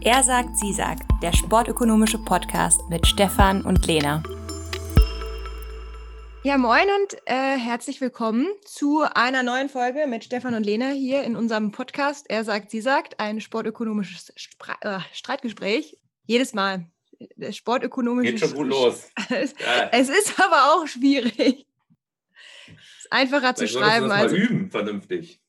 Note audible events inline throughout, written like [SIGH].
Er sagt, sie sagt, der sportökonomische Podcast mit Stefan und Lena. Ja, moin und äh, herzlich willkommen zu einer neuen Folge mit Stefan und Lena hier in unserem Podcast. Er sagt, sie sagt, ein sportökonomisches Spre äh, Streitgespräch. Jedes Mal. Das sportökonomische Geht schon gut los. [LAUGHS] es, es ist aber auch schwierig. Es ist einfacher zu Vielleicht solltest schreiben du das als. mal üben, vernünftig.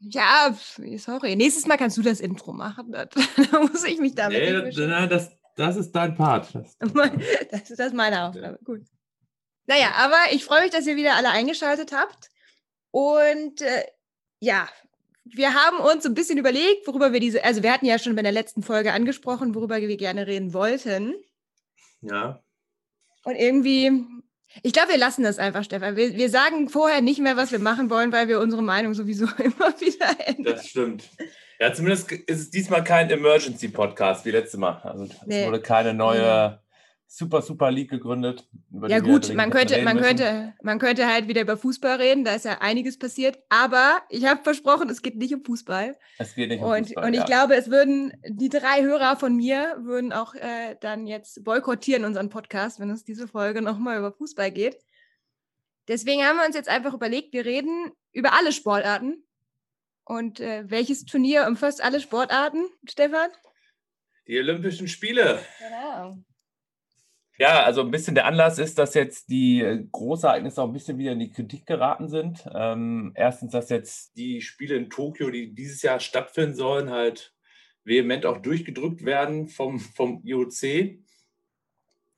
Ja, sorry. Nächstes Mal kannst du das Intro machen. [LAUGHS] Da muss ich mich damit Nee, das, beschäftigen. nein, das, das ist dein Part. Das, [LAUGHS] Das ist das meine Aufgabe. Gut. Naja, aber ich freue mich, dass ihr wieder alle eingeschaltet habt. Und äh, ja, wir haben uns ein bisschen überlegt, worüber wir diese, also wir hatten ja schon bei der letzten Folge angesprochen, worüber wir gerne reden wollten. ja. Und irgendwie, ich glaube, wir lassen das einfach, Stefan. Wir, wir sagen vorher nicht mehr, was wir machen wollen, weil wir unsere Meinung sowieso [LAUGHS] immer wieder ändern. Das stimmt. Ja, zumindest ist es diesmal kein Emergency-Podcast wie letztes Mal. Also es Nee. wurde keine neue Super, Super League gegründet. über Ja die wir gut, man könnte, man, müssen. könnte, man könnte halt wieder über Fußball reden, da ist ja einiges passiert. Aber ich habe versprochen, es geht nicht um Fußball. Es geht nicht um Und, Fußball, und ich ja. glaube, es würden die drei Hörer von mir würden auch äh, dann jetzt boykottieren unseren Podcast, wenn es diese Folge nochmal über Fußball geht. Deswegen haben wir uns jetzt einfach überlegt, wir reden über alle Sportarten. Und äh, welches Turnier umfasst alle Sportarten, Stefan? Die Olympischen Spiele. Genau. Ja, also ein bisschen der Anlass ist, dass jetzt die äh, Großereignisse auch ein bisschen wieder in die Kritik geraten sind. Ähm, erstens, dass jetzt die Spiele in Tokio, die dieses Jahr stattfinden sollen, halt vehement auch durchgedrückt werden vom, vom IOC.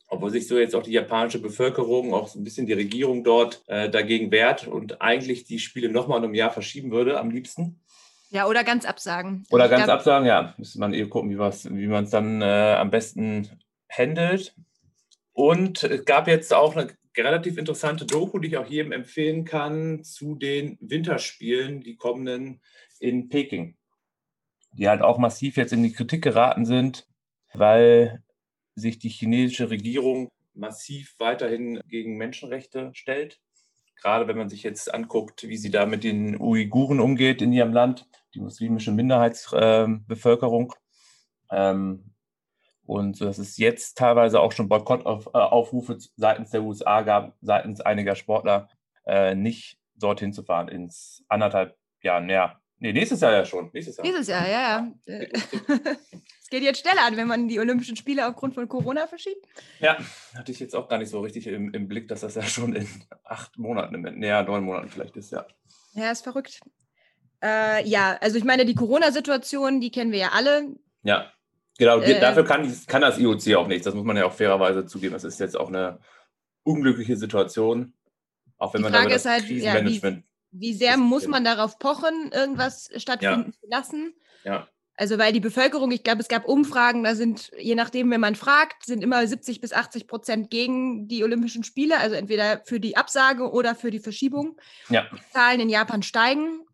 Obwohl sich so jetzt auch die japanische Bevölkerung, auch so ein bisschen die Regierung dort äh, dagegen wehrt und eigentlich die Spiele nochmal um ein Jahr verschieben würde, am liebsten. Ja, oder ganz absagen. Oder Ich ganz glaub, absagen, ja. Müsste man eh gucken, wie, wie man es dann äh, am besten handelt. Und es gab jetzt auch eine relativ interessante Doku, die ich auch jedem empfehlen kann, zu den Winterspielen, die kommenden in Peking. Die halt auch massiv jetzt in die Kritik geraten sind, weil sich die chinesische Regierung massiv weiterhin gegen Menschenrechte stellt. Gerade wenn man sich jetzt anguckt, wie sie da mit den Uiguren umgeht in ihrem Land, die muslimische Minderheitsbevölkerung. Ähm, und so, dass es jetzt teilweise auch schon Boykottaufrufe seitens der USA gab, seitens einiger Sportler, äh, nicht dorthin zu fahren, ins anderthalb Jahren. Ja, nee, nächstes Jahr ja schon. Nächstes Jahr. Dieses Jahr, ja, ja. [LAUGHS] Es geht jetzt schneller an, wenn man die Olympischen Spiele aufgrund von Corona verschiebt. Ja, hatte ich jetzt auch gar nicht so richtig im, im Blick, dass das ja schon in acht Monaten, ja, neun Monaten vielleicht ist, ja. Ja, ist verrückt. Äh, ja, also ich meine, die Corona-Situation, die kennen wir ja alle. Ja, genau. Äh, dafür kann, kann das IOC auch nichts. Das muss man ja auch fairerweise zugeben. Das ist jetzt auch eine unglückliche Situation. Auch wenn Die man Frage ist halt, ja, Krisenmanagement. Wie sehr muss man darauf pochen, irgendwas stattfinden zu lassen? Ja, Also weil die Bevölkerung, ich glaube, es gab Umfragen, da sind, je nachdem, wenn man fragt, sind immer 70 bis 80 Prozent gegen die Olympischen Spiele, also entweder für die Absage oder für die Verschiebung. ja, Die Zahlen in Japan steigen.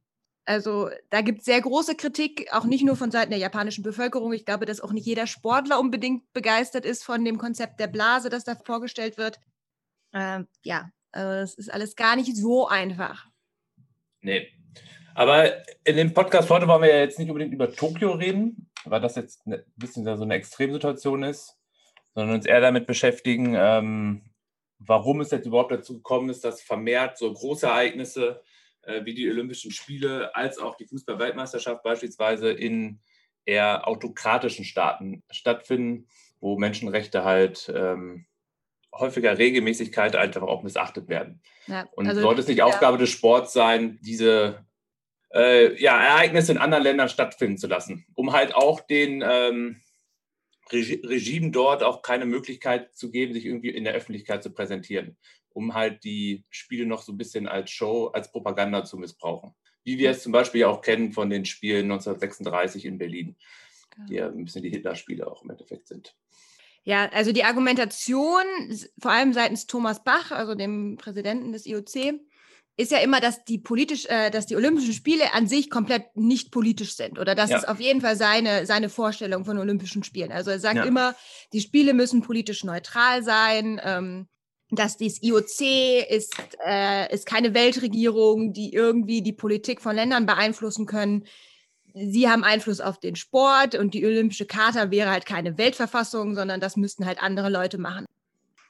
Also da gibt es sehr große Kritik, auch nicht nur von Seiten der japanischen Bevölkerung. Ich glaube, dass auch nicht jeder Sportler unbedingt begeistert ist von dem Konzept der Blase, das da vorgestellt wird. Ähm, ja, also es ist alles gar nicht so einfach. nee. Aber in dem Podcast heute wollen wir ja jetzt nicht unbedingt über Tokio reden, weil das jetzt ein bisschen so eine Extremsituation ist, sondern uns eher damit beschäftigen, ähm, warum es jetzt überhaupt dazu gekommen ist, dass vermehrt so große Ereignisse äh, wie die Olympischen Spiele als auch die Fußball-Weltmeisterschaft beispielsweise in eher autokratischen Staaten stattfinden, wo Menschenrechte halt ähm, häufiger Regelmäßigkeit einfach auch missachtet werden. Ja, Und also, sollte es nicht ja. Aufgabe des Sports sein, diese äh, ja, Ereignisse in anderen Ländern stattfinden zu lassen, um halt auch den ähm, Regi Regimen dort auch keine Möglichkeit zu geben, sich irgendwie in der Öffentlichkeit zu präsentieren, um halt die Spiele noch so ein bisschen als Show, als Propaganda zu missbrauchen. Wie wir es zum Beispiel auch kennen von den Spielen 1936 in Berlin, die ja ein bisschen die Hitler-Spiele auch im Endeffekt sind. Ja, also die Argumentation, vor allem seitens Thomas Bach, also dem Präsidenten des IOC, ist ja immer, dass die politisch, äh, dass die Olympischen Spiele an sich komplett nicht politisch sind oder das Ja. ist auf jeden Fall seine, seine Vorstellung von Olympischen Spielen. Also er sagt Ja. immer, die Spiele müssen politisch neutral sein. Ähm, dass das IOC ist, äh, ist keine Weltregierung, die irgendwie die Politik von Ländern beeinflussen können. sie haben Einfluss auf den Sport und die Olympische Charta wäre halt keine Weltverfassung, sondern das müssten halt andere Leute machen.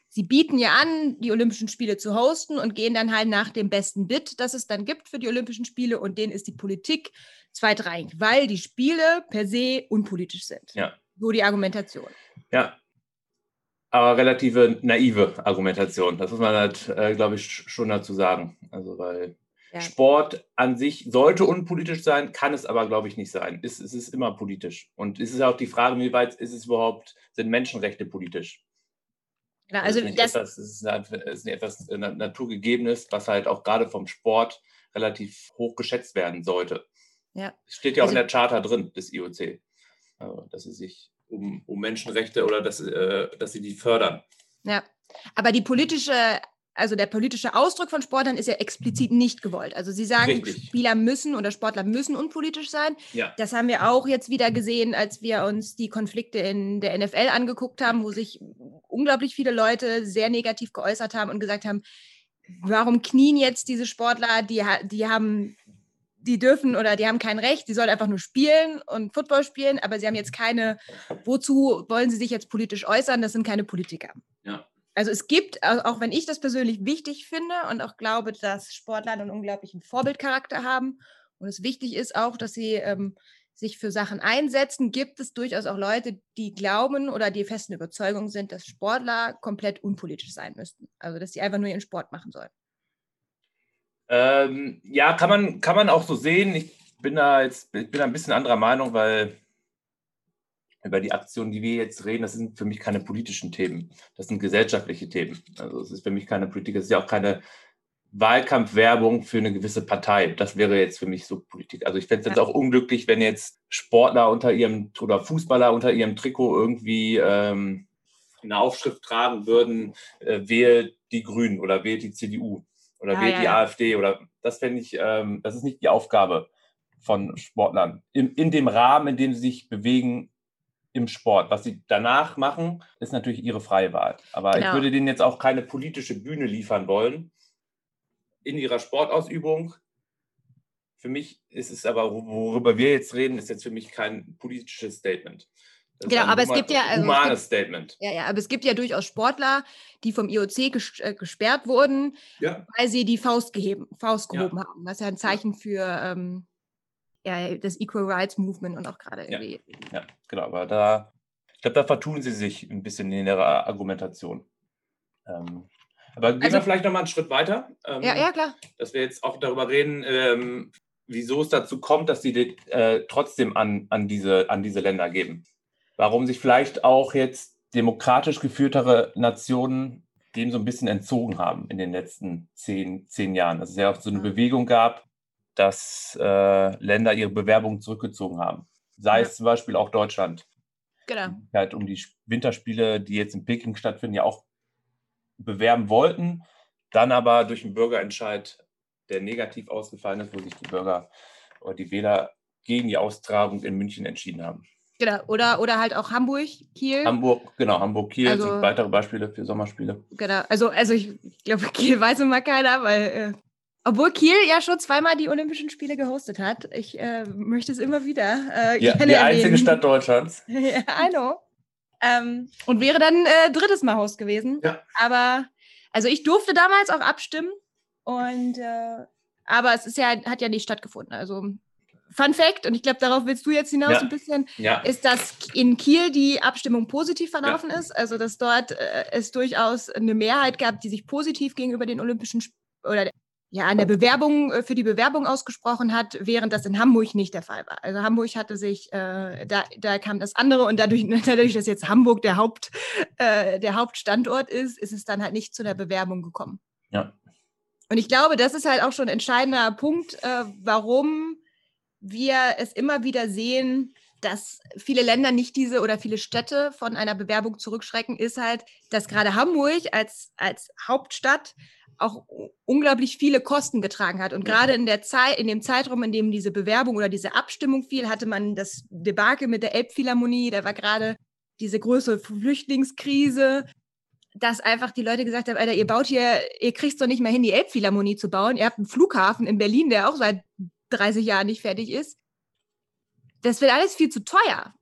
Sie bieten ja an, die Olympischen Spiele zu hosten und gehen dann halt nach dem besten Bit, das es dann gibt für die Olympischen Spiele und denen ist die Politik zweitrangig, weil die Spiele per se unpolitisch sind. Ja. So die Argumentation. Ja, aber relative naive Argumentation. Das muss man halt, äh, glaube ich, schon dazu sagen. Also, weil ja. Sport an sich sollte unpolitisch sein, kann es aber, glaube ich, nicht sein. Es, es ist immer politisch. Und es ist auch die Frage, wie weit ist es überhaupt, sind Menschenrechte politisch? Ja, also das, ist das, etwas, es ist, eine, ist etwas Naturgegebenes, was halt auch gerade vom Sport relativ hoch geschätzt werden sollte. Ja. Es steht ja auch Also- in der Charta drin des IOC, also, dass sie sich um, um Menschenrechte oder dass, äh, dass sie die fördern. Ja, aber die politische, also der politische Ausdruck von Sportlern ist ja explizit nicht gewollt. Also sie sagen, Richtig. Spieler müssen oder Sportler müssen unpolitisch sein. Ja. Das haben wir auch jetzt wieder gesehen, als wir uns die Konflikte in der NFL angeguckt haben, wo sich unglaublich viele Leute sehr negativ geäußert haben und gesagt haben, warum knien jetzt diese Sportler, die, die haben, die dürfen oder die haben kein Recht, die sollen einfach nur spielen und Football spielen, aber sie haben jetzt keine, wozu wollen sie sich jetzt politisch äußern? Das sind keine Politiker. Ja. Also es gibt, au- auch wenn ich das persönlich wichtig finde und auch glaube, dass Sportler einen unglaublichen Vorbildcharakter haben und es wichtig ist auch, dass sie ähm, sich für Sachen einsetzen, gibt es durchaus auch Leute, die glauben oder die festen Überzeugung sind, dass Sportler komplett unpolitisch sein müssten. Also dass sie einfach nur ihren Sport machen sollen. Ähm, ja, kann man, kann man auch so sehen. Ich bin da jetzt bin da ein bisschen anderer Meinung, weil über die Aktionen, die wir jetzt reden, das sind für mich keine politischen Themen. Das sind gesellschaftliche Themen. Also es ist für mich keine Politik, es ist ja auch keine Wahlkampfwerbung für eine gewisse Partei. Das wäre jetzt für mich so Politik. Also ich fände es jetzt auch unglücklich, wenn jetzt Sportler unter ihrem oder Fußballer unter ihrem Trikot irgendwie ähm, eine Aufschrift tragen würden, äh, wählt die Grünen oder wählt die CDU oder Ja, wählt ja, die ja. AfD oder das fände ich, ähm, das ist nicht die Aufgabe von Sportlern. In, in dem Rahmen, in dem sie sich bewegen im Sport. Was sie danach machen, ist natürlich ihre freie Wahl. Aber Genau. ich würde denen jetzt auch keine politische Bühne liefern wollen in ihrer Sportausübung. Für mich ist es aber, worüber wir jetzt reden, ist jetzt für mich kein politisches Statement. Das ist Genau, aber es gibt ja- also es humanes Statement. Ja, ja, aber es gibt ja durchaus Sportler, die vom IOC äh, gesperrt wurden, Ja, weil sie die Faust, geheben, Faust Ja. gehoben haben. Was ja ein Zeichen für ähm, ja, das Equal Rights Movement und auch gerade Ja. irgendwie. ja, genau. Aber da, ich glaube, da vertun sie sich ein bisschen in ihrer Argumentation. Ähm, aber gehen Also- wir vielleicht noch mal einen Schritt weiter. Ähm, Ja, ja, klar. dass wir jetzt auch darüber reden, ähm, wieso es dazu kommt, dass sie äh, trotzdem an, an, diese, an diese Länder geben. Warum sich vielleicht auch jetzt demokratisch geführtere Nationen dem so ein bisschen entzogen haben in den letzten zehn, zehn Jahren. Dass es ja auch so eine Mhm. Bewegung gab, dass äh, Länder ihre Bewerbungen zurückgezogen haben. Sei Ja. es zum Beispiel auch Deutschland Genau. halt um die Winterspiele, die jetzt in Peking stattfinden, ja auch bewerben wollten, dann aber durch einen Bürgerentscheid, der negativ ausgefallen ist, wo sich die Bürger oder die Wähler gegen die Austragung in München entschieden haben. Genau. Oder, oder halt auch Hamburg, Kiel. Hamburg, genau, Hamburg, Kiel Also- sind weitere Beispiele für Sommerspiele. genau. Also, also ich, ich glaube, Kiel weiß immer keiner, weil äh, obwohl Kiel ja schon zweimal die Olympischen Spiele gehostet hat. Ich äh, möchte es immer wieder äh, Ja, die einzige erwähnen. Stadt Deutschlands. [LAUGHS] ja, I know. Ähm, und wäre dann äh, drittes Mal Host gewesen. Ja. Aber, also ich durfte damals auch abstimmen. Und, äh, aber es ist ja, hat ja nicht stattgefunden. Also, Fun Fact, und ich glaube, darauf willst du jetzt hinaus Ja. ein bisschen, Ja, ist, dass in Kiel die Abstimmung positiv verlaufen ist. Also, dass dort äh, es durchaus eine Mehrheit gab, die sich positiv gegenüber den Olympischen Sp oder ja, an der Bewerbung äh, für die Bewerbung ausgesprochen hat, während das in Hamburg nicht der Fall war. Also Hamburg hatte sich, äh, da, da kam das andere und dadurch, [LAUGHS] dadurch, dass jetzt Hamburg der, Haupt, äh, der Hauptstandort ist, ist es dann halt nicht zu der Bewerbung gekommen. Ja. Und ich glaube, das ist halt auch schon ein entscheidender Punkt, äh, warum wir es immer wieder sehen, dass viele Länder nicht diese oder viele Städte von einer Bewerbung zurückschrecken, ist halt, dass gerade Hamburg als, als Hauptstadt auch unglaublich viele Kosten getragen hat. Und gerade in der Zeit, in dem Zeitraum, in dem diese Bewerbung oder diese Abstimmung fiel, hatte man das Debakel mit der Elbphilharmonie, da war gerade diese größere Flüchtlingskrise, dass einfach die Leute gesagt haben, Alter, ihr baut hier, ihr kriegt doch nicht mehr hin, die Elbphilharmonie zu bauen. Ihr habt einen Flughafen in Berlin, der auch seit 30 Jahren nicht fertig ist. das wird alles viel zu teuer.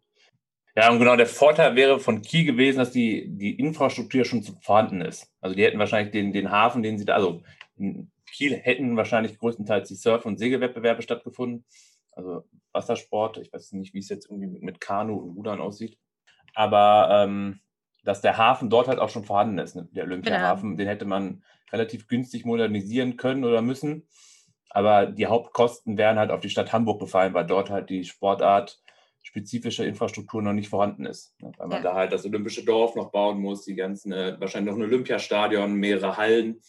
Ja, und genau der Vorteil wäre von Kiel gewesen, dass die, die Infrastruktur schon vorhanden ist. Also die hätten wahrscheinlich den, den Hafen, den sie da, also in Kiel hätten wahrscheinlich größtenteils die Surf- und Segelwettbewerbe stattgefunden. Also Wassersport, ich weiß nicht, wie es jetzt irgendwie mit Kanu und Rudern aussieht. Aber ähm, dass der Hafen dort halt auch schon vorhanden ist, ne? der Olympiahafen, genau. den hätte man relativ günstig modernisieren können oder müssen. Aber die Hauptkosten wären halt auf die Stadt Hamburg gefallen, weil dort halt die Sportart spezifische Infrastruktur noch nicht vorhanden ist. Ne? Weil man ja. da halt das olympische Dorf noch bauen muss, die ganzen, äh, wahrscheinlich noch ein Olympiastadion, mehrere Hallen.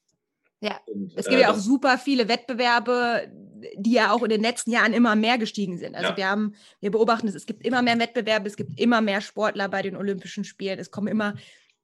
Ja, und, es gibt äh, ja auch super viele Wettbewerbe, die ja auch in den letzten Jahren immer mehr gestiegen sind. Also ja. wir haben, wir beobachten es, es gibt immer mehr Wettbewerbe, es gibt immer mehr Sportler bei den Olympischen Spielen, es kommen immer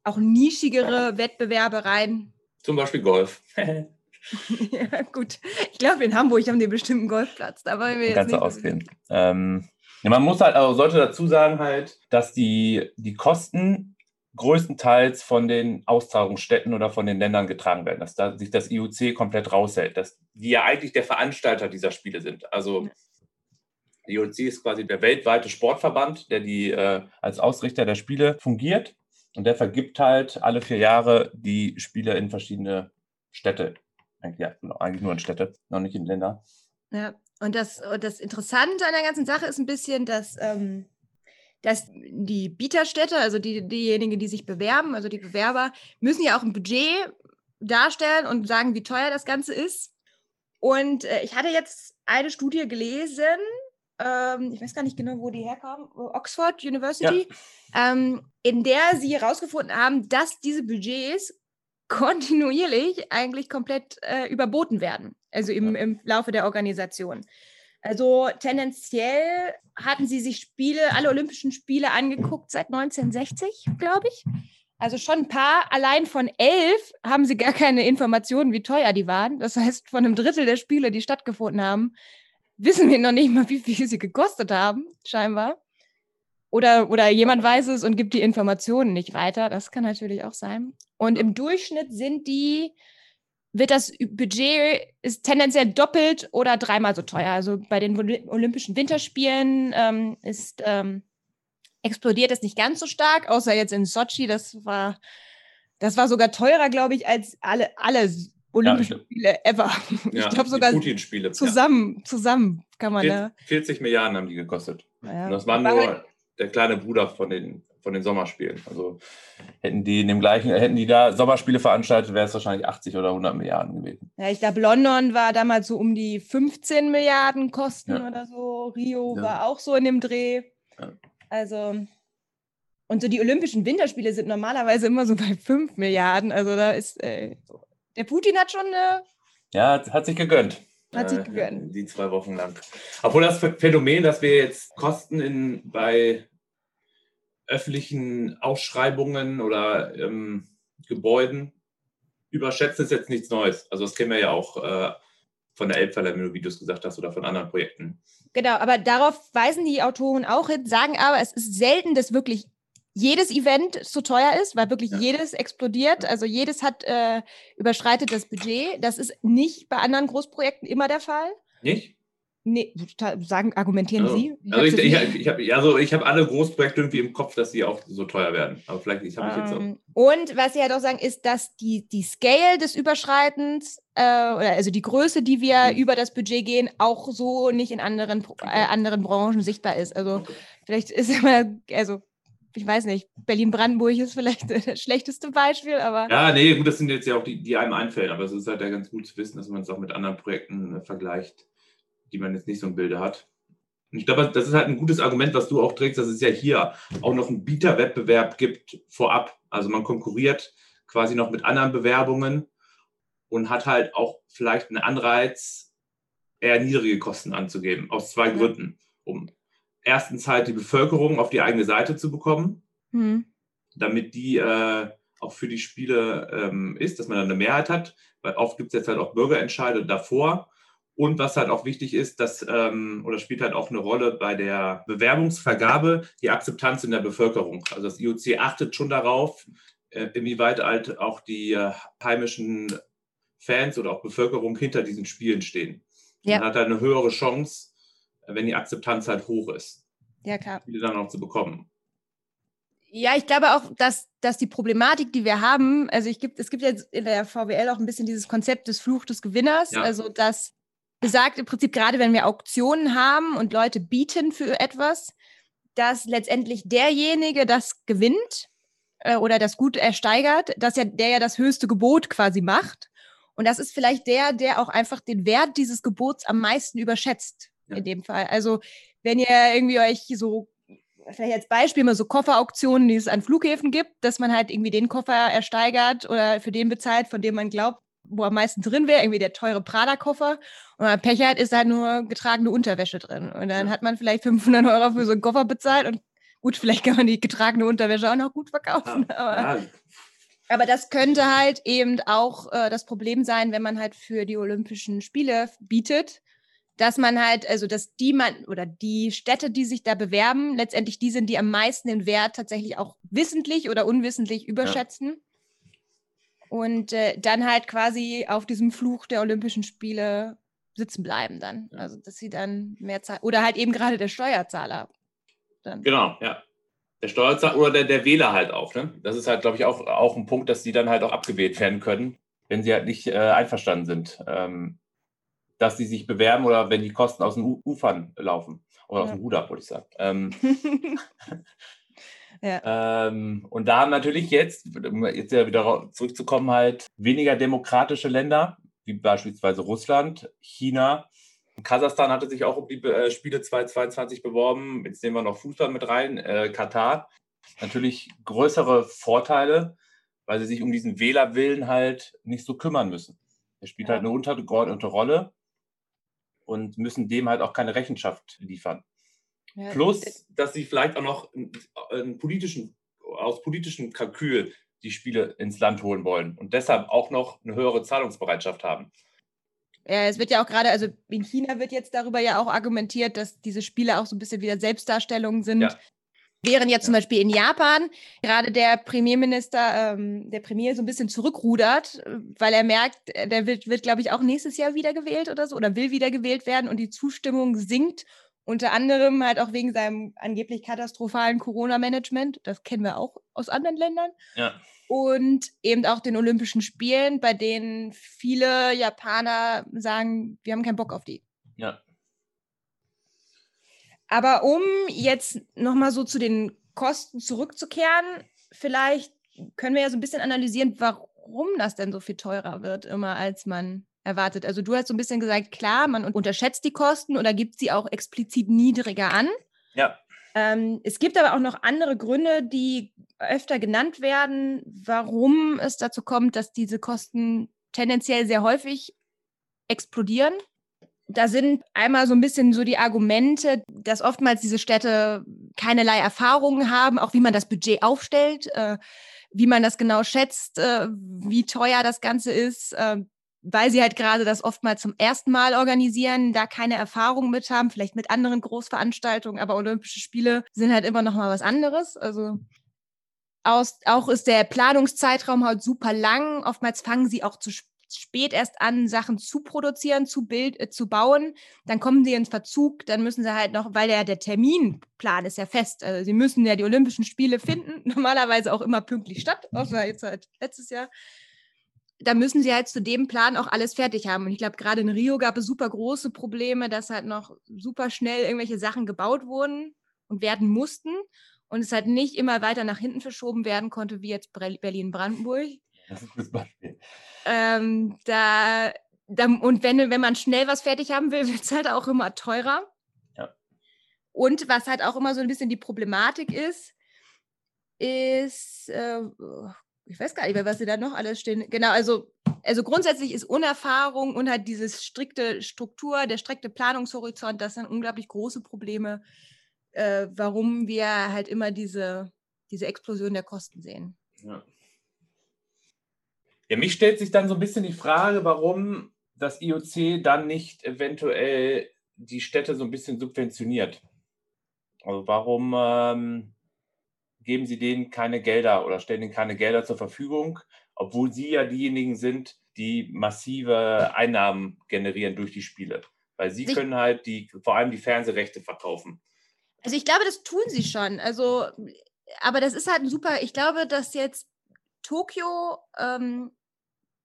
auch nischigere Wettbewerbe rein. Zum Beispiel Golf. [LAUGHS] [LAUGHS] ja, gut. Ich glaube, in Hamburg haben die bestimmt einen Golfplatz. Da wollen wir jetzt Kannst du ausgehen. Ähm, ja, man muss halt, also sollte dazu sagen halt, dass die, die Kosten größtenteils von den Austragungsstätten oder von den Ländern getragen werden, dass da sich das IOC komplett raushält, dass die ja eigentlich der Veranstalter dieser Spiele sind. Also die IOC ist quasi der weltweite Sportverband, der die äh, als Ausrichter der Spiele fungiert und der vergibt halt alle vier Jahre die Spiele in verschiedene Städte. Eigentlich, ja, genau, eigentlich nur in Städte, noch nicht in Länder. Ja, und das, und das Interessante an der ganzen Sache ist ein bisschen, dass, ähm, dass die Bieterstädte, also die, diejenigen, die sich bewerben, also die Bewerber, müssen ja auch ein Budget darstellen und sagen, wie teuer das Ganze ist. Und äh, ich hatte jetzt eine Studie gelesen, ähm, ich weiß gar nicht genau, wo die herkam, Oxford University, ja. ähm, in der sie herausgefunden haben, dass diese Budgets kontinuierlich eigentlich komplett äh, überboten werden, also im, im Laufe der Organisation. Also tendenziell hatten sie sich Spiele, alle Olympischen Spiele angeguckt seit 1960, glaube ich. Also schon ein paar, allein von elf haben sie gar keine Informationen, wie teuer die waren. Das heißt, von einem Drittel der Spiele, die stattgefunden haben, wissen wir noch nicht mal, wie viel sie gekostet haben, scheinbar. Oder, oder jemand weiß es und gibt die Informationen nicht weiter. Das kann natürlich auch sein. Und im Durchschnitt sind die, wird das Budget ist tendenziell doppelt oder dreimal so teuer. Also bei den Olympischen Winterspielen ähm, ist ähm, explodiert es nicht ganz so stark, außer jetzt in Sochi. Das war, das war sogar teurer, glaube ich, als alle, alle Olympischen ja, Spiele ever. [LAUGHS] Ja, ich glaube sogar. Zusammen, ja. zusammen kann man 40, da. 40 Milliarden haben die gekostet. Das war nur der kleine Bruder von den, von den Sommerspielen. Also hätten die in dem gleichen, hätten die da Sommerspiele veranstaltet, wäre es wahrscheinlich 80 oder 100 Milliarden gewesen. Ja, ich glaube, London war damals so um die 15 Milliarden Kosten ja. oder so. Rio ja. war auch so in dem Dreh. Ja. Also, und so die Olympischen Winterspiele sind normalerweise immer so bei 5 Milliarden. Also da ist, äh, der Putin hat schon eine. Ja, hat sich gegönnt. Hat sich äh, gegönnt. Die zwei Wochen lang. Obwohl das Phänomen, dass wir jetzt Kosten in, bei öffentlichen Ausschreibungen oder ähm, Gebäuden überschätzen, ist jetzt nichts Neues. Also das kennen wir ja auch äh, von der Elbphilharmonie, wie du es gesagt hast, oder von anderen Projekten. Genau, aber darauf weisen die Autoren auch hin, sagen aber, es ist selten, dass wirklich jedes Event so teuer ist, weil wirklich ja. jedes explodiert. Also jedes hat äh, überschreitet das Budget. Das ist nicht bei anderen Großprojekten immer der Fall. Nicht? Nee, sagen, argumentieren also, Sie? Ich also ich, ich, ich habe also hab alle Großprojekte irgendwie im Kopf, dass sie auch so teuer werden. Aber vielleicht ich habe ich jetzt auch. Ähm, und was Sie ja halt doch sagen, ist, dass die, die Scale des Überschreitens, äh, oder also die Größe, die wir mhm. über das Budget gehen, auch so nicht in anderen, äh, anderen Branchen sichtbar ist. Also okay. vielleicht ist immer, also ich weiß nicht, Berlin-Brandenburg ist vielleicht [LAUGHS] das schlechteste Beispiel, aber. Ja, nee, gut, das sind jetzt ja auch die, die einem einfällt, aber es ist halt ja ganz gut zu wissen, dass man es auch mit anderen Projekten äh, vergleicht die man jetzt nicht so im Bilde hat. Und ich glaube, das ist halt ein gutes Argument, was du auch trägst, dass es ja hier auch noch einen Bieterwettbewerb gibt vorab. Also man konkurriert quasi noch mit anderen Bewerbungen und hat halt auch vielleicht einen Anreiz, eher niedrige Kosten anzugeben, aus zwei ja. Gründen. Um erstens halt die Bevölkerung auf die eigene Seite zu bekommen, mhm. damit die äh, auch für die Spiele ähm, ist, dass man dann eine Mehrheit hat. Weil oft gibt es jetzt halt auch Bürgerentscheide davor und was halt auch wichtig ist, dass, ähm, oder spielt halt auch eine Rolle bei der Bewerbungsvergabe, die Akzeptanz in der Bevölkerung. Also das IOC achtet schon darauf, äh, inwieweit halt auch die äh, heimischen Fans oder auch Bevölkerung hinter diesen Spielen stehen. Ja. Man hat halt eine höhere Chance, wenn die Akzeptanz halt hoch ist. ja, klar. Spiele dann noch zu bekommen. Ja, ich glaube auch, dass, dass die Problematik, die wir haben, also ich gibt, es gibt jetzt in der VWL auch ein bisschen dieses Konzept des Fluch des Gewinners, ja. also das besagt im Prinzip gerade, wenn wir Auktionen haben und Leute bieten für etwas, dass letztendlich derjenige das gewinnt äh, oder das Gut ersteigert, dass ja der ja das höchste Gebot quasi macht. Und das ist vielleicht der, der auch einfach den Wert dieses Gebots am meisten überschätzt ja. in dem Fall. Also wenn ihr irgendwie euch so vielleicht als Beispiel mal so Kofferauktionen, die es an Flughäfen gibt, dass man halt irgendwie den Koffer ersteigert oder für den bezahlt, von dem man glaubt, wo am meisten drin wäre, irgendwie der teure Prada-Koffer. Und wenn man Pech hat, ist halt nur getragene Unterwäsche drin. Und dann hat man vielleicht 500 Euro für so einen Koffer bezahlt und gut, vielleicht kann man die getragene Unterwäsche auch noch gut verkaufen. Ja, aber, ja. aber, das könnte halt eben auch äh, das Problem sein, wenn man halt für die Olympischen Spiele bietet, dass man halt, also dass die man oder die Städte, die sich da bewerben, letztendlich die sind, die am meisten den Wert tatsächlich auch wissentlich oder unwissentlich überschätzen. Ja und äh, dann halt quasi auf diesem Fluch der Olympischen Spiele sitzen bleiben dann. Ja. Also dass sie dann mehr Zeit oder halt eben gerade der Steuerzahler. Dann. Genau, ja. Der Steuerzahler oder der, der Wähler halt auch. Ne? Das ist halt, glaube ich, auch, auch ein Punkt, dass sie dann halt auch abgewählt werden können, wenn sie halt nicht äh, einverstanden sind, ähm, dass sie sich bewerben oder wenn die Kosten aus den U Ufern laufen. Oder ja. aus dem Ruder, würde ich sagen. Ähm, [LAUGHS] [LAUGHS] Ja. Ähm, und da haben natürlich jetzt, um jetzt ja wieder zurückzukommen, halt weniger demokratische Länder, wie beispielsweise Russland, China. Kasachstan hatte sich auch um die äh, Spiele 2022 beworben. Jetzt nehmen wir noch Fußball mit rein. Äh, Katar. Natürlich größere Vorteile, weil sie sich um diesen Wählerwillen halt nicht so kümmern müssen. Er spielt ja. halt eine untergeordnete Rolle und müssen dem halt auch keine Rechenschaft liefern. Ja, Plus, dass sie vielleicht auch noch politischen, aus politischem Kalkül die Spiele ins Land holen wollen und deshalb auch noch eine höhere Zahlungsbereitschaft haben. Ja, es wird ja auch gerade, also in China wird jetzt darüber ja auch argumentiert, dass diese Spiele auch so ein bisschen wieder Selbstdarstellungen sind. Ja. Während jetzt zum Beispiel in Japan gerade der Premierminister, ähm, der Premier so ein bisschen zurückrudert, weil er merkt, der wird, wird glaube ich, auch nächstes Jahr wiedergewählt oder so oder will wiedergewählt werden und die Zustimmung sinkt unter anderem halt auch wegen seinem angeblich katastrophalen Corona-Management. Das kennen wir auch aus anderen Ländern. Ja. Und eben auch den Olympischen Spielen, bei denen viele Japaner sagen, wir haben keinen Bock auf die. Aber um jetzt nochmal so zu den Kosten zurückzukehren, vielleicht können wir ja so ein bisschen analysieren, warum das denn so viel teurer wird, immer als man erwartet? Also du hast so ein bisschen gesagt, klar, man unterschätzt die Kosten oder gibt sie auch explizit niedriger an. Ja. Ähm, es gibt aber auch noch andere Gründe, die öfter genannt werden, warum es dazu kommt, dass diese Kosten tendenziell sehr häufig explodieren. Da sind einmal so ein bisschen so die Argumente, dass oftmals diese Städte keinerlei Erfahrungen haben, auch wie man das Budget aufstellt, äh, wie man das genau schätzt, äh, wie teuer das Ganze ist. Äh, weil sie halt gerade das oftmals zum ersten Mal organisieren, da keine Erfahrung mit haben, vielleicht mit anderen Großveranstaltungen, aber Olympische Spiele sind halt immer noch mal was anderes. Also aus, auch ist der Planungszeitraum halt super lang. Oftmals fangen sie auch zu spät erst an, Sachen zu produzieren, zu Bild, äh, zu bauen. Dann kommen sie in Verzug, dann müssen sie halt noch, weil ja der Terminplan ist ja fest. Also sie müssen ja die Olympischen Spiele finden, [LAUGHS] normalerweise auch immer pünktlich statt, außer jetzt halt letztes Jahr da müssen sie halt zu dem Plan auch alles fertig haben. Und ich glaube, gerade in Rio gab es super große Probleme, dass halt noch super schnell irgendwelche Sachen gebaut wurden und werden mussten und es halt nicht immer weiter nach hinten verschoben werden konnte, wie jetzt Berlin-Brandenburg. Das ist das Beispiel. Ähm, da, da, und wenn, wenn man schnell was fertig haben will, [LAUGHS] wird es halt auch immer teurer. Ja. Und was halt auch immer so ein bisschen die Problematik ist, ist, äh, ich weiß gar nicht mehr, was sie da noch alles stehen. Genau, also, also grundsätzlich ist Unerfahrung und halt diese strikte Struktur, der strikte Planungshorizont, das sind unglaublich große Probleme, äh, warum wir halt immer diese, diese Explosion der Kosten sehen. Ja. Ja, mich stellt sich dann so ein bisschen die Frage, warum das IOC dann nicht eventuell die Städte so ein bisschen subventioniert. Also warum ähm, geben sie denen keine Gelder oder stellen ihnen keine Gelder zur Verfügung, obwohl sie ja diejenigen sind, die massive Einnahmen generieren durch die Spiele. Weil sie können halt die, vor allem die Fernsehrechte verkaufen. Also ich glaube, das tun sie schon. Also, aber das ist halt ein super, ich glaube, dass jetzt Tokio ähm,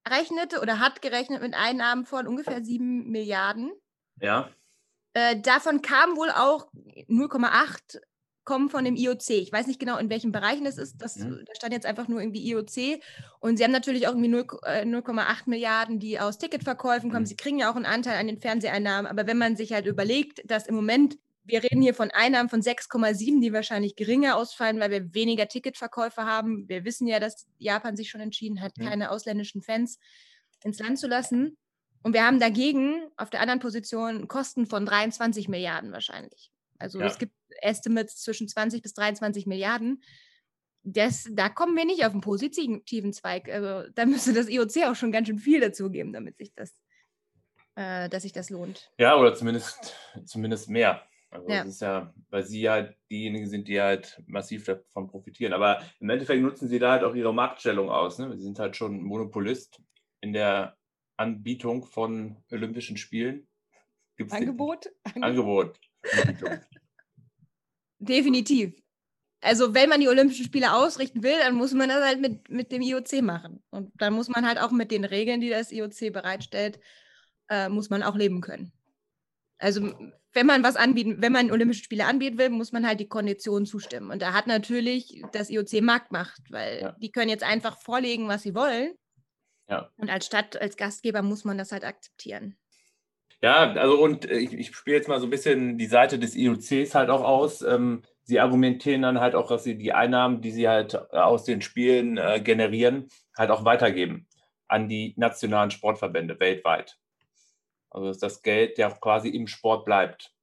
rechnete oder hat gerechnet mit Einnahmen von ungefähr 7 Milliarden. Ja. Äh, davon kam wohl auch 0,8 kommen von dem IOC. Ich weiß nicht genau, in welchen Bereichen das ist. Das, mhm. Da stand jetzt einfach nur irgendwie IOC. Und sie haben natürlich auch irgendwie 0,8 äh, Milliarden, die aus Ticketverkäufen kommen. Mhm. Sie kriegen ja auch einen Anteil an den Fernseheinnahmen. Aber wenn man sich halt überlegt, dass im Moment, wir reden hier von Einnahmen von 6,7, die wahrscheinlich geringer ausfallen, weil wir weniger Ticketverkäufe haben. Wir wissen ja, dass Japan sich schon entschieden hat, keine ausländischen Fans ins Land zu lassen. Und wir haben dagegen auf der anderen Position Kosten von 23 Milliarden wahrscheinlich. Also ja. es gibt Estimates zwischen 20 bis 23 Milliarden. Das, da kommen wir nicht auf einen positiven Zweig. Also da müsste das IOC auch schon ganz schön viel dazu geben, damit sich das, äh, dass sich das lohnt. Ja, oder zumindest, zumindest mehr. Also ja. das ist ja, weil sie ja diejenigen sind, die halt massiv davon profitieren. Aber im Endeffekt nutzen sie da halt auch ihre Marktstellung aus. Ne? Sie sind halt schon Monopolist in der Anbietung von Olympischen Spielen. Gibt's Angebot? Angebot. [LAUGHS] Definitiv. Also wenn man die Olympischen Spiele ausrichten will, dann muss man das halt mit, mit dem IOC machen. Und dann muss man halt auch mit den Regeln, die das IOC bereitstellt, äh, muss man auch leben können. Also wenn man was anbieten, wenn man Olympische Spiele anbieten will, muss man halt die Konditionen zustimmen. Und da hat natürlich das IOC Marktmacht, weil ja. die können jetzt einfach vorlegen, was sie wollen. Ja. Und als Stadt, als Gastgeber muss man das halt akzeptieren. Ja, also und äh, ich, ich spiele jetzt mal so ein bisschen die Seite des IOCs halt auch aus. Ähm, sie argumentieren dann halt auch, dass sie die Einnahmen, die sie halt äh, aus den Spielen äh, generieren, halt auch weitergeben an die nationalen Sportverbände weltweit. Also dass das Geld ja quasi im Sport bleibt.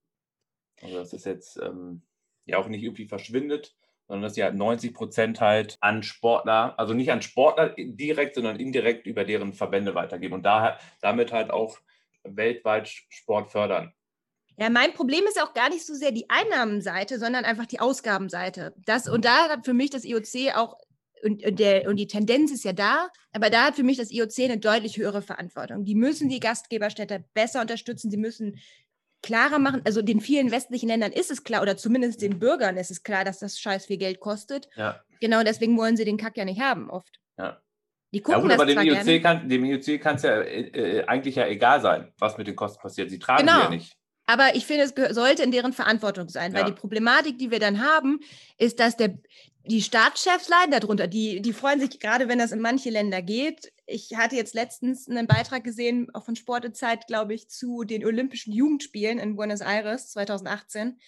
Also dass es jetzt ähm, ja auch nicht irgendwie verschwindet, sondern dass halt 90 Prozent halt an Sportler, also nicht an Sportler direkt, sondern indirekt über deren Verbände weitergeben und daher, damit halt auch weltweit Sport fördern. Ja, mein Problem ist auch gar nicht so sehr die Einnahmenseite, sondern einfach die Ausgabenseite. Das, und da hat für mich das IOC auch, und, der, und die Tendenz ist ja da, aber da hat für mich das IOC eine deutlich höhere Verantwortung. Die müssen die Gastgeberstädte besser unterstützen, sie müssen klarer machen. Also den vielen westlichen Ländern ist es klar, oder zumindest den Bürgern ist es klar, dass das scheiß viel Geld kostet. Ja. Genau deswegen wollen sie den Kack ja nicht haben, oft. Ja. Die gucken ja, gut, das aber dem IOC, kann, dem IOC kann es ja äh, äh, eigentlich ja egal sein, was mit den Kosten passiert. Sie tragen genau. sie ja nicht. Aber ich finde, es sollte in deren Verantwortung sein, ja. weil die Problematik, die wir dann haben, ist, dass der, die Staatschefs leiden darunter. Die, die freuen sich gerade, wenn das in manche Länder geht. Ich hatte jetzt letztens einen Beitrag gesehen, auch von Sportezeit, glaube ich, zu den Olympischen Jugendspielen in Buenos Aires 2018.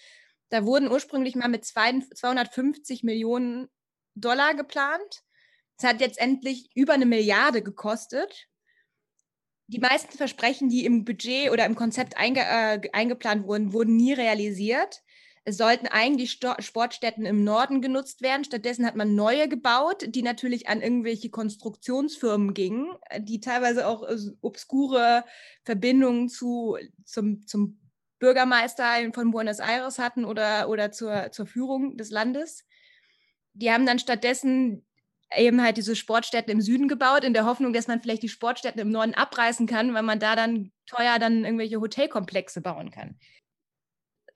Da wurden ursprünglich mal mit 250 Millionen Dollar geplant. Es hat letztendlich über eine Milliarde gekostet. Die meisten Versprechen, die im Budget oder im Konzept einge, äh, eingeplant wurden, wurden nie realisiert. Es sollten eigentlich Sto Sportstätten im Norden genutzt werden. Stattdessen hat man neue gebaut, die natürlich an irgendwelche Konstruktionsfirmen gingen, die teilweise auch äh, obskure Verbindungen zu, zum, zum Bürgermeister von Buenos Aires hatten oder, oder zur, zur Führung des Landes. Die haben dann stattdessen eben halt diese Sportstätten im Süden gebaut, in der Hoffnung, dass man vielleicht die Sportstätten im Norden abreißen kann, weil man da dann teuer dann irgendwelche Hotelkomplexe bauen kann.